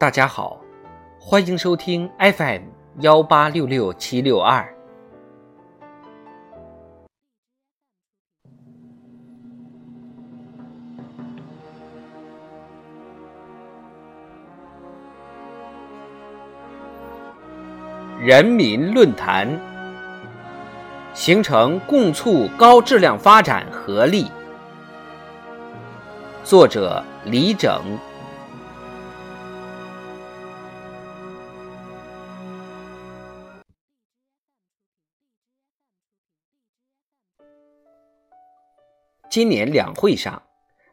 大家好，欢迎收听 FM 幺八六六七六二。人民论坛，形成共促高质量发展合力。作者：李整。今年两会上，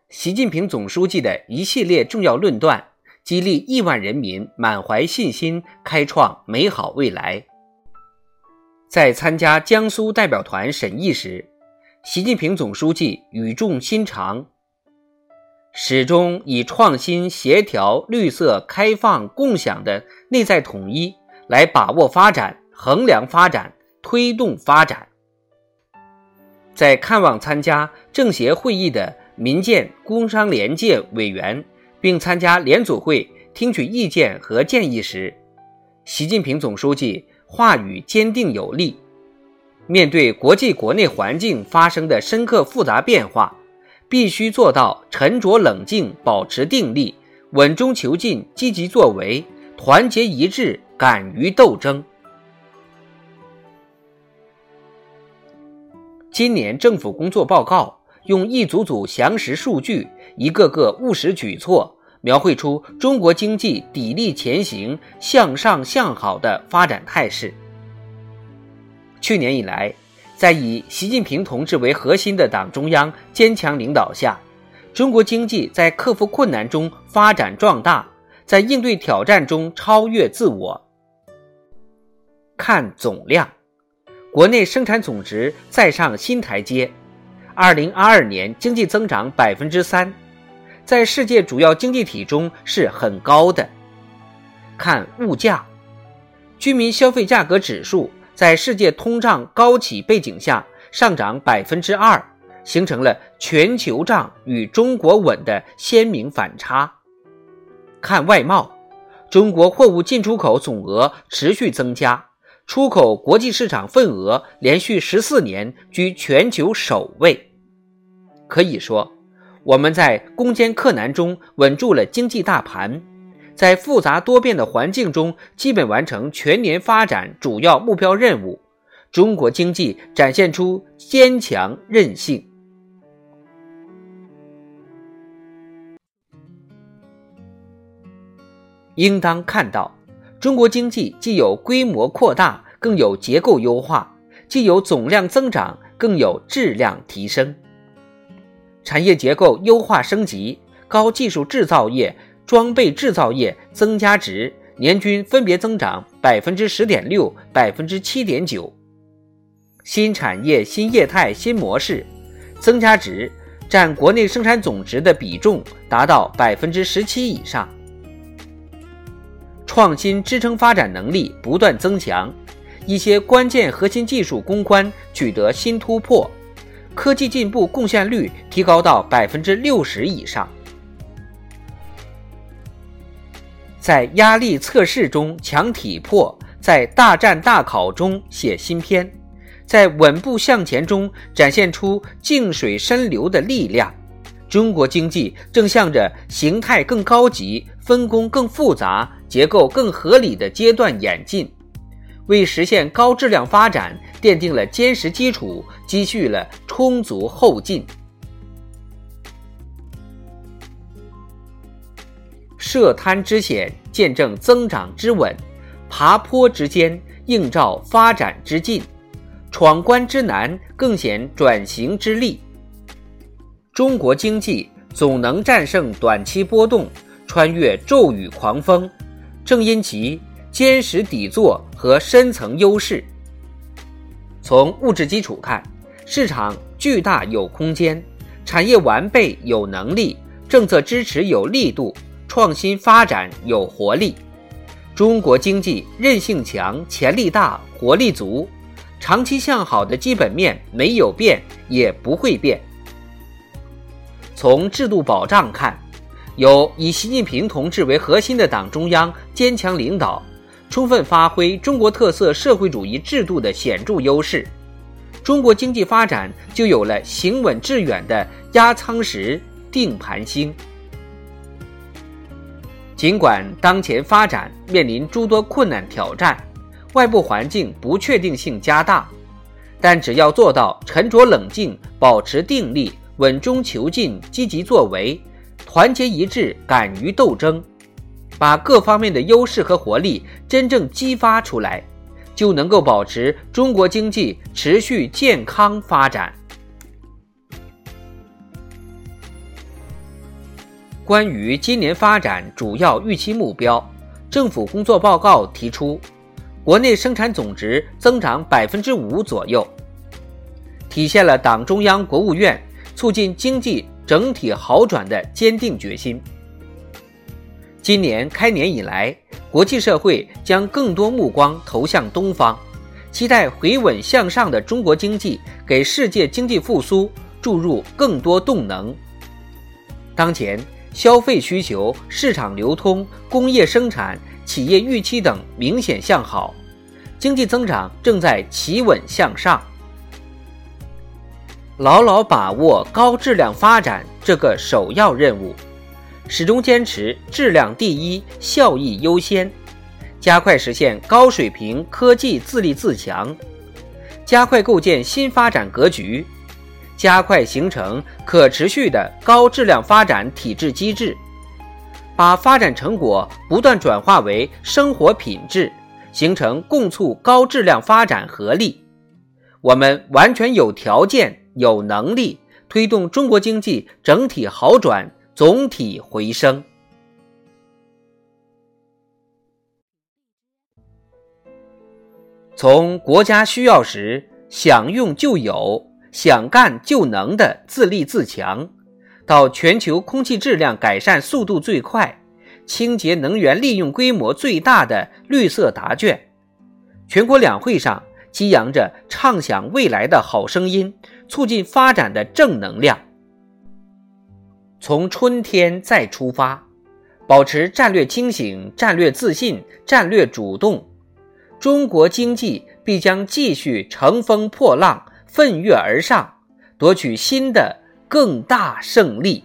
习近平总书记的一系列重要论断。激励亿万人民满怀信心，开创美好未来。在参加江苏代表团审议时，习近平总书记语重心长，始终以创新、协调、绿色、开放、共享的内在统一来把握发展、衡量发展、推动发展。在看望参加政协会议的民建、工商联界委员。并参加联组会听取意见和建议时，习近平总书记话语坚定有力。面对国际国内环境发生的深刻复杂变化，必须做到沉着冷静、保持定力、稳中求进、积极作为、团结一致、敢于斗争。今年政府工作报告用一组组详实数据，一个个务实举措。描绘出中国经济砥砺前行、向上向好的发展态势。去年以来，在以习近平同志为核心的党中央坚强领导下，中国经济在克服困难中发展壮大，在应对挑战中超越自我。看总量，国内生产总值再上新台阶，二零二二年经济增长百分之三。在世界主要经济体中是很高的。看物价，居民消费价格指数在世界通胀高企背景下上涨百分之二，形成了全球涨与中国稳的鲜明反差。看外贸，中国货物进出口总额持续增加，出口国际市场份额连续十四年居全球首位，可以说。我们在攻坚克难中稳住了经济大盘，在复杂多变的环境中基本完成全年发展主要目标任务。中国经济展现出坚强韧性。应当看到，中国经济既有规模扩大，更有结构优化；既有总量增长，更有质量提升。产业结构优化升级，高技术制造业、装备制造业增加值年均分别增长百分之十点六、百分之七点九。新产业、新业态、新模式增加值占国内生产总值的比重达到百分之十七以上。创新支撑发展能力不断增强，一些关键核心技术攻关取得新突破。科技进步贡献率提高到百分之六十以上，在压力测试中强体魄，在大战大考中写新篇，在稳步向前中展现出静水深流的力量。中国经济正向着形态更高级、分工更复杂、结构更合理的阶段演进。为实现高质量发展奠定了坚实基础，积蓄了充足后劲。涉滩之险，见证增长之稳；爬坡之艰，映照发展之进；闯关之难，更显转型之力。中国经济总能战胜短期波动，穿越骤雨狂风，正因其。坚实底座和深层优势。从物质基础看，市场巨大有空间，产业完备有能力，政策支持有力度，创新发展有活力。中国经济韧性强，潜力大，活力足，长期向好的基本面没有变，也不会变。从制度保障看，有以习近平同志为核心的党中央坚强领导，充分发挥中国特色社会主义制度的显著优势，中国经济发展就有了行稳致远的压舱石、定盘星。尽管当前发展面临诸多困难挑战，外部环境不确定性加大，但只要做到沉着冷静、保持定力、稳中求进、积极作为、团结一致、敢于斗争，把各方面的优势和活力真正激发出来，就能够保持中国经济持续健康发展。关于今年发展主要预期目标，政府工作报告提出，国内生产总值增长百分之五左右，体现了党中央、国务院促进经济整体好转的坚定决心。今年开年以来，国际社会将更多目光投向东方，期待回稳向上的中国经济给世界经济复苏注入更多动能。当前。消费需求、市场流通、工业生产、企业预期等明显向好，经济增长正在企稳向上。牢牢把握高质量发展这个首要任务，始终坚持质量第一、效益优先，加快实现高水平科技自立自强，加快构建新发展格局。加快形成可持续的高质量发展体制机制，把发展成果不断转化为生活品质，形成共促高质量发展合力。我们完全有条件、有能力推动中国经济整体好转、总体回升。从国家需要时想用就有。想干就能的自立自强，到全球空气质量改善速度最快、清洁能源利用规模最大的绿色答卷，全国两会上激扬着畅想未来的好声音，促进发展的正能量。从春天再出发，保持战略清醒、战略自信、战略主动，中国经济必将继续乘风破浪。奋跃而上，夺取新的更大胜利。